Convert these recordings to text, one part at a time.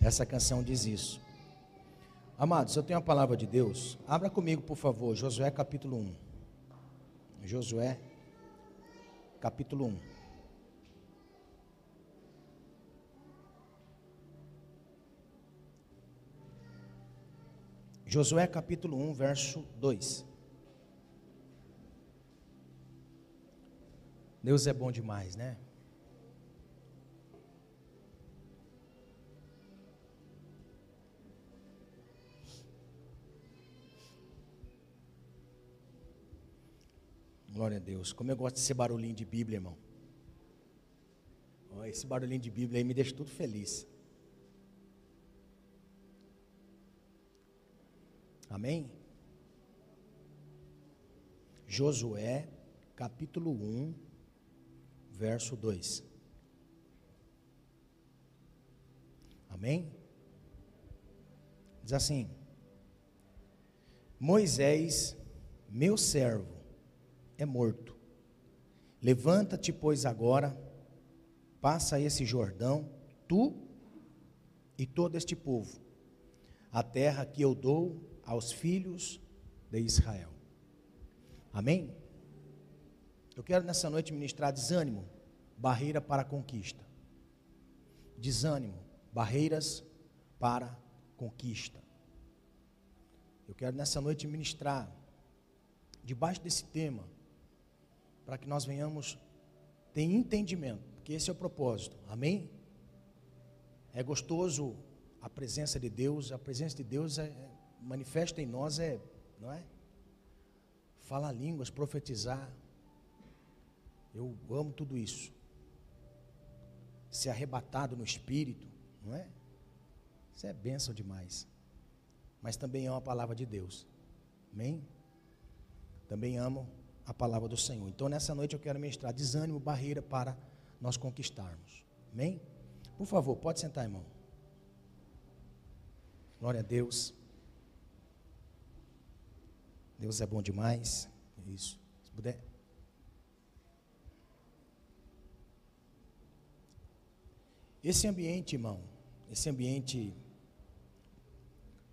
Essa canção diz isso. Amados, eu tenho a palavra de Deus. Abra comigo, por favor, Josué capítulo 1. Josué capítulo 1. Josué capítulo 1, verso 2. Deus é bom demais, né? Glória a Deus. Como eu gosto desse barulhinho de Bíblia, irmão. esse barulhinho de Bíblia aí me deixa tudo feliz. Amém? Josué, capítulo 1, verso 2. Amém? Diz assim: Moisés, meu servo, é morto. Levanta-te, pois, agora, passa esse Jordão, tu e todo este povo, a terra que eu dou aos filhos de Israel. Amém? Eu quero nessa noite ministrar desânimo, barreira para a conquista. Desânimo, barreiras para conquista. Eu quero nessa noite ministrar, debaixo desse tema, para que nós venhamos ter entendimento, porque esse é o propósito, amém? É gostoso a presença de Deus, a presença de Deus é, manifesta em nós, é, não é? Falar línguas, profetizar, eu amo tudo isso. Ser arrebatado no espírito, não é? Isso é bênção demais. Mas também amo a palavra de Deus. Amém? Também amo a palavra do Senhor. Então, nessa noite eu quero ministrar desânimo, barreira para nós conquistarmos. Amém? Por favor, pode sentar, irmão. Glória a Deus. Deus é bom demais. Isso. Se puder. Esse ambiente, irmão, esse ambiente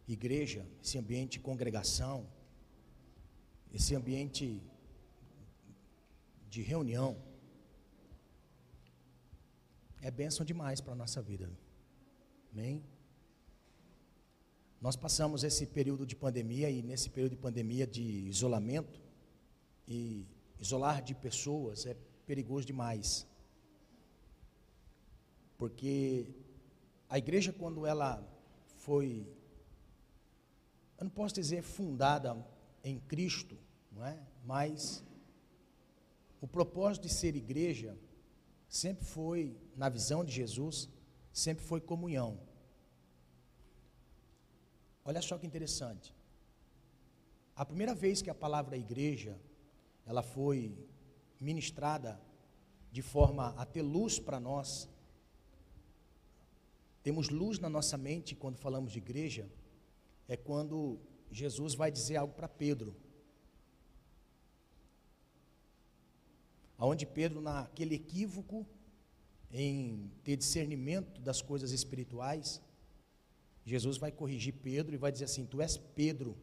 igreja, esse ambiente congregação, esse ambiente de reunião, é bênção demais para a nossa vida. Amém? Nós passamos esse período de pandemia e nesse período de pandemia de isolamento, e isolar de pessoas é perigoso demais. Porque a igreja, quando ela foi, eu não posso dizer fundada em Cristo, não é? Mas o propósito de ser igreja sempre foi, na visão de Jesus, sempre foi comunhão. Olha só que interessante. A primeira vez que a palavra igreja ela foi ministrada de forma a ter luz para nós, temos luz na nossa mente quando falamos de igreja, é quando Jesus vai dizer algo para Pedro. Onde Pedro, naquele equívoco em ter discernimento das coisas espirituais, Jesus vai corrigir Pedro e vai dizer assim: Tu és Pedro,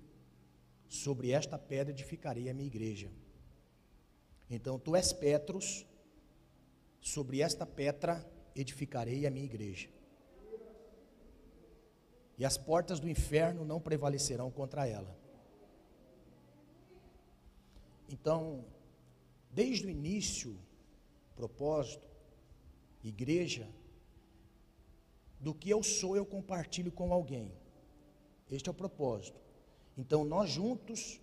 sobre esta pedra edificarei a minha igreja. Então, tu és Petros, sobre esta pedra edificarei a minha igreja. E as portas do inferno não prevalecerão contra ela. Então, Desde o início, propósito, igreja, do que eu sou eu compartilho com alguém. Este é o propósito. Então nós juntos,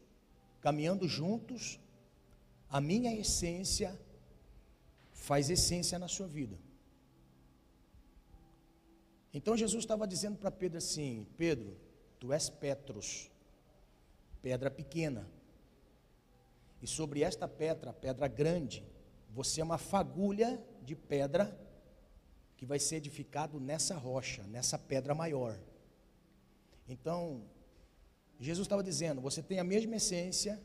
caminhando juntos, a minha essência faz essência na sua vida. Então Jesus estava dizendo para Pedro assim: Pedro, tu és Petros, pedra pequena, e sobre esta pedra, pedra grande, você é uma fagulha de pedra que vai ser edificado nessa rocha, nessa pedra maior. Então, Jesus estava dizendo: você tem a mesma essência,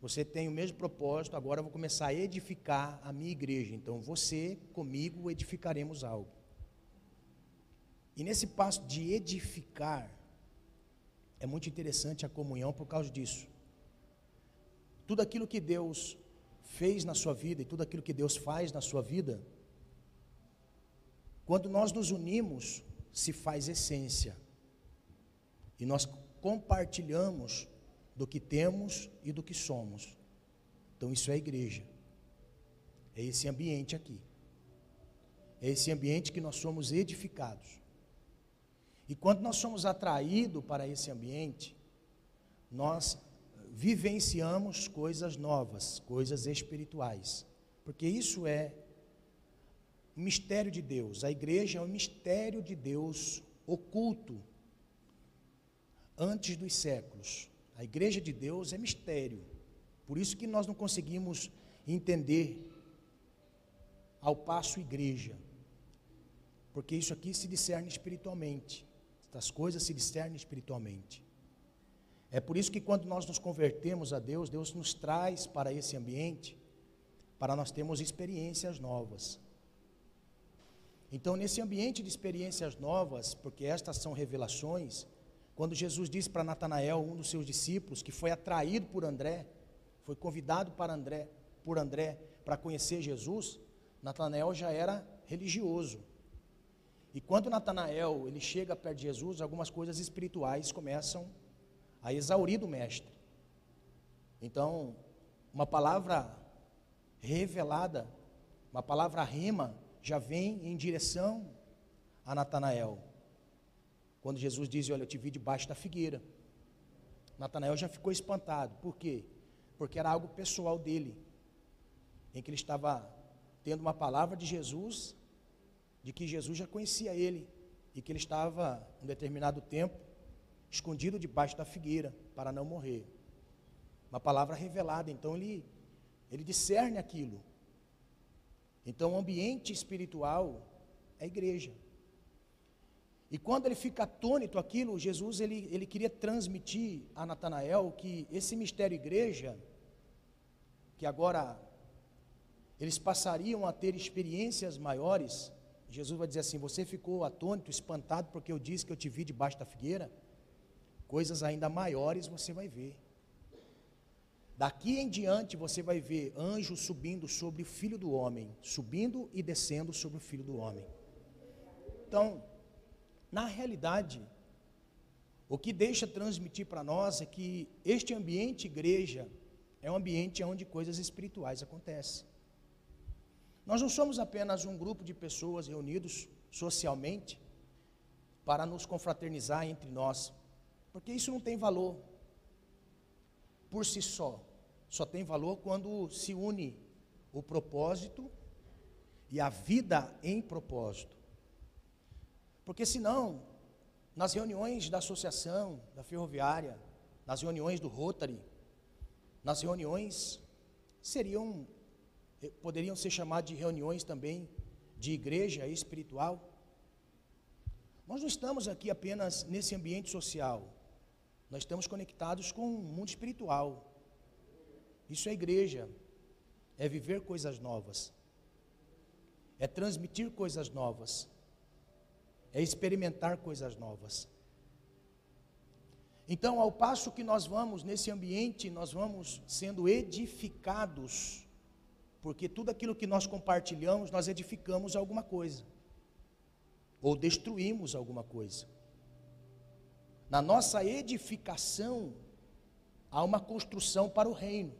você tem o mesmo propósito, agora eu vou começar a edificar a minha igreja. Então, você comigo edificaremos algo. E nesse passo de edificar, é muito interessante a comunhão por causa disso. Tudo aquilo que Deus fez na sua vida e tudo aquilo que Deus faz na sua vida, quando nós nos unimos, se faz essência. E nós compartilhamos do que temos e do que somos. Então isso é igreja. É esse ambiente aqui. É esse ambiente que nós somos edificados. E quando nós somos atraídos para esse ambiente, nós vivenciamos coisas novas, coisas espirituais. Porque isso é o mistério de Deus. A igreja é o mistério de Deus oculto antes dos séculos. A igreja de Deus é mistério. Por isso que nós não conseguimos entender ao passo igreja. Porque isso aqui se discerne espiritualmente. Estas coisas se discernem espiritualmente. É por isso que quando nós nos convertemos a Deus, Deus nos traz para esse ambiente, para nós termos experiências novas. Então, nesse ambiente de experiências novas, porque estas são revelações, quando Jesus disse para Natanael, um dos seus discípulos, que foi atraído por André, foi convidado para André, por André para conhecer Jesus, Natanael já era religioso. E quando Natanael ele chega perto de Jesus, algumas coisas espirituais começam a exaurir do mestre. Então, uma palavra revelada, uma palavra rima, já vem em direção a Natanael. Quando Jesus diz: Olha, eu te vi debaixo da figueira. Natanael já ficou espantado. Por quê? Porque era algo pessoal dele, em que ele estava tendo uma palavra de Jesus, de que Jesus já conhecia ele, e que ele estava, um determinado tempo, escondido debaixo da figueira, para não morrer. Uma palavra revelada, então ele, ele discerne aquilo. Então, o ambiente espiritual é a igreja. E quando ele fica atônito aquilo, Jesus ele, ele queria transmitir a Natanael que esse mistério igreja, que agora eles passariam a ter experiências maiores, Jesus vai dizer assim: Você ficou atônito, espantado, porque eu disse que eu te vi debaixo da figueira? Coisas ainda maiores você vai ver. Daqui em diante você vai ver anjos subindo sobre o filho do homem, subindo e descendo sobre o filho do homem. Então, na realidade, o que deixa transmitir para nós é que este ambiente igreja é um ambiente onde coisas espirituais acontecem. Nós não somos apenas um grupo de pessoas reunidos socialmente para nos confraternizar entre nós, porque isso não tem valor por si só. Só tem valor quando se une o propósito e a vida em propósito. Porque senão, nas reuniões da associação, da ferroviária, nas reuniões do Rotary, nas reuniões seriam eh, poderiam ser chamadas de reuniões também de igreja espiritual. Nós não estamos aqui apenas nesse ambiente social. Nós estamos conectados com o mundo espiritual. Isso é igreja. É viver coisas novas. É transmitir coisas novas. É experimentar coisas novas. Então, ao passo que nós vamos nesse ambiente, nós vamos sendo edificados, porque tudo aquilo que nós compartilhamos, nós edificamos alguma coisa, ou destruímos alguma coisa. Na nossa edificação, há uma construção para o reino.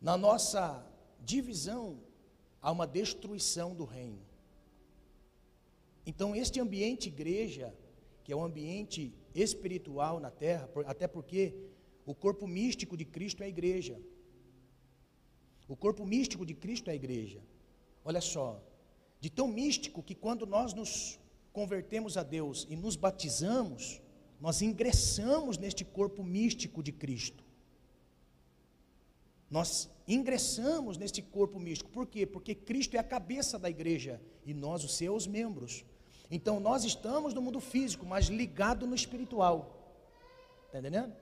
Na nossa divisão, há uma destruição do reino. Então, este ambiente igreja, que é um ambiente espiritual na terra, até porque o corpo místico de Cristo é a igreja. O corpo místico de Cristo é a igreja. Olha só, de tão místico que quando nós nos convertemos a Deus e nos batizamos, nós ingressamos neste corpo místico de Cristo. Nós ingressamos neste corpo místico. Por quê? Porque Cristo é a cabeça da igreja e nós, os seus membros. Então nós estamos no mundo físico, mas ligado no espiritual. Está entendendo?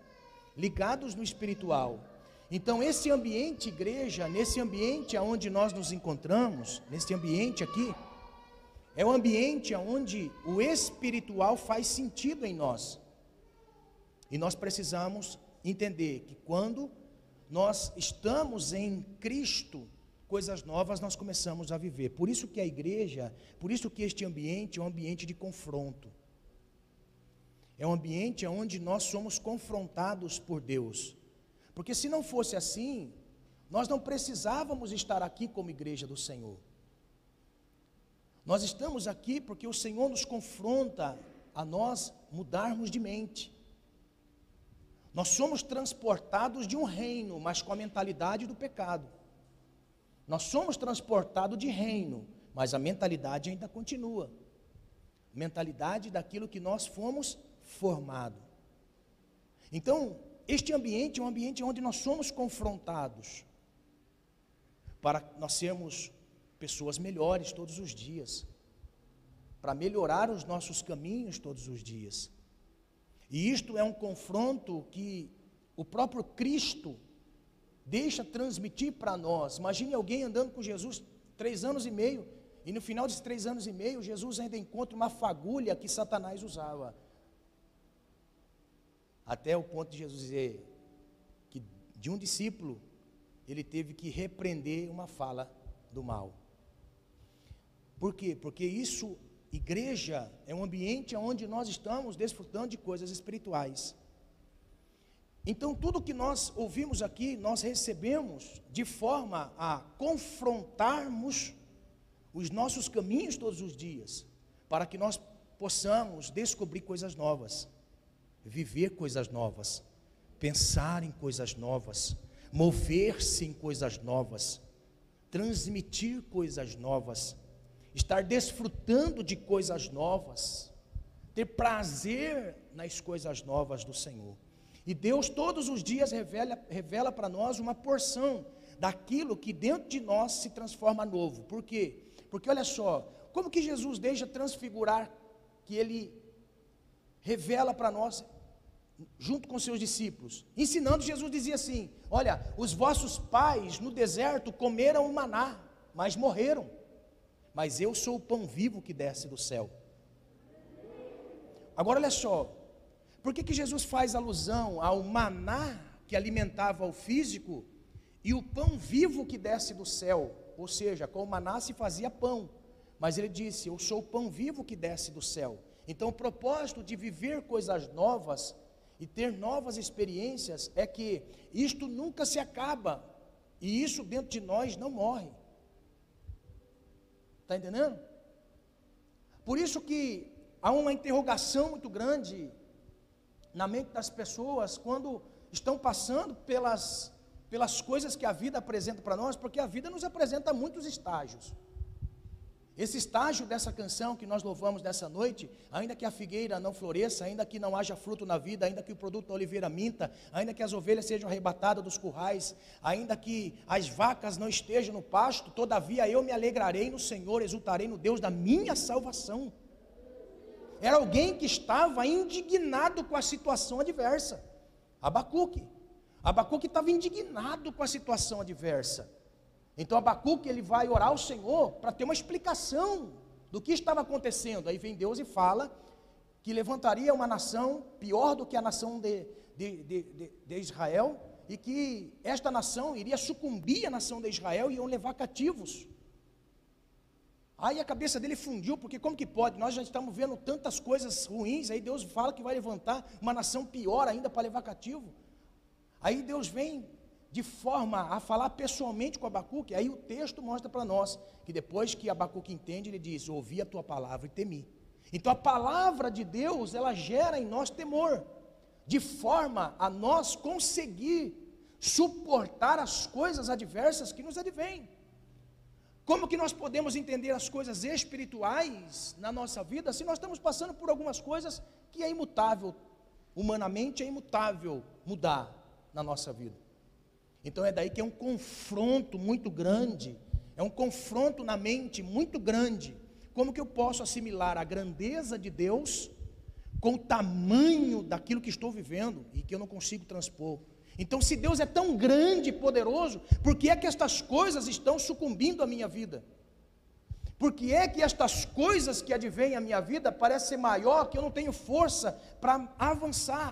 Ligados no espiritual. Então esse ambiente igreja, nesse ambiente aonde nós nos encontramos, nesse ambiente aqui, é o ambiente onde o espiritual faz sentido em nós. E nós precisamos entender que quando nós estamos em Cristo, coisas novas nós começamos a viver. Por isso que a igreja, por isso que este ambiente é um ambiente de confronto. É um ambiente onde nós somos confrontados por Deus. Porque se não fosse assim, nós não precisávamos estar aqui como igreja do Senhor. Nós estamos aqui porque o Senhor nos confronta a nós mudarmos de mente. Nós somos transportados de um reino, mas com a mentalidade do pecado. Nós somos transportados de reino, mas a mentalidade ainda continua. Mentalidade daquilo que nós fomos formados. Então, este ambiente é um ambiente onde nós somos confrontados para nós sermos pessoas melhores todos os dias, para melhorar os nossos caminhos todos os dias. E isto é um confronto que o próprio Cristo deixa transmitir para nós. Imagine alguém andando com Jesus três anos e meio, e no final desses três anos e meio, Jesus ainda encontra uma fagulha que Satanás usava. Até o ponto de Jesus dizer que de um discípulo ele teve que repreender uma fala do mal. Por quê? Porque isso Igreja é um ambiente onde nós estamos desfrutando de coisas espirituais. Então, tudo que nós ouvimos aqui, nós recebemos de forma a confrontarmos os nossos caminhos todos os dias, para que nós possamos descobrir coisas novas, viver coisas novas, pensar em coisas novas, mover-se em coisas novas, transmitir coisas novas estar desfrutando de coisas novas, ter prazer nas coisas novas do Senhor. E Deus todos os dias revela, revela para nós uma porção daquilo que dentro de nós se transforma novo. Por quê? Porque olha só, como que Jesus deixa transfigurar que ele revela para nós junto com seus discípulos. Ensinando, Jesus dizia assim: Olha, os vossos pais no deserto comeram o maná, mas morreram mas eu sou o pão vivo que desce do céu. Agora olha só, por que, que Jesus faz alusão ao maná que alimentava o físico e o pão vivo que desce do céu? Ou seja, com o maná se fazia pão, mas ele disse: Eu sou o pão vivo que desce do céu. Então, o propósito de viver coisas novas e ter novas experiências é que isto nunca se acaba e isso dentro de nós não morre. Está entendendo? Por isso que há uma interrogação muito grande na mente das pessoas quando estão passando pelas, pelas coisas que a vida apresenta para nós, porque a vida nos apresenta muitos estágios. Esse estágio dessa canção que nós louvamos nessa noite, ainda que a figueira não floresça, ainda que não haja fruto na vida, ainda que o produto da oliveira minta, ainda que as ovelhas sejam arrebatadas dos currais, ainda que as vacas não estejam no pasto, todavia eu me alegrarei no Senhor, exultarei no Deus da minha salvação. Era alguém que estava indignado com a situação adversa. Abacuque. Abacuque estava indignado com a situação adversa. Então Abacuque ele vai orar ao Senhor para ter uma explicação do que estava acontecendo. Aí vem Deus e fala que levantaria uma nação pior do que a nação de, de, de, de Israel e que esta nação iria sucumbir à nação de Israel e iam levar cativos. Aí a cabeça dele fundiu, porque como que pode? Nós já estamos vendo tantas coisas ruins, aí Deus fala que vai levantar uma nação pior ainda para levar cativo. Aí Deus vem de forma a falar pessoalmente com Abacuque, aí o texto mostra para nós que depois que Abacuque entende, ele diz: Ouvi a tua palavra e temi. Então a palavra de Deus, ela gera em nós temor, de forma a nós conseguir suportar as coisas adversas que nos advêm. Como que nós podemos entender as coisas espirituais na nossa vida se nós estamos passando por algumas coisas que é imutável, humanamente é imutável mudar na nossa vida? Então é daí que é um confronto muito grande, é um confronto na mente muito grande. Como que eu posso assimilar a grandeza de Deus com o tamanho daquilo que estou vivendo e que eu não consigo transpor? Então, se Deus é tão grande e poderoso, por que é que estas coisas estão sucumbindo à minha vida? Porque é que estas coisas que advêm à minha vida parecem ser maior, que eu não tenho força para avançar.